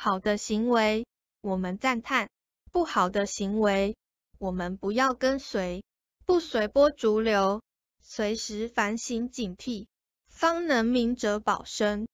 好的行为我们赞叹不好的行为我们不要跟随。不随波逐流随时反省警惕方能明哲保身。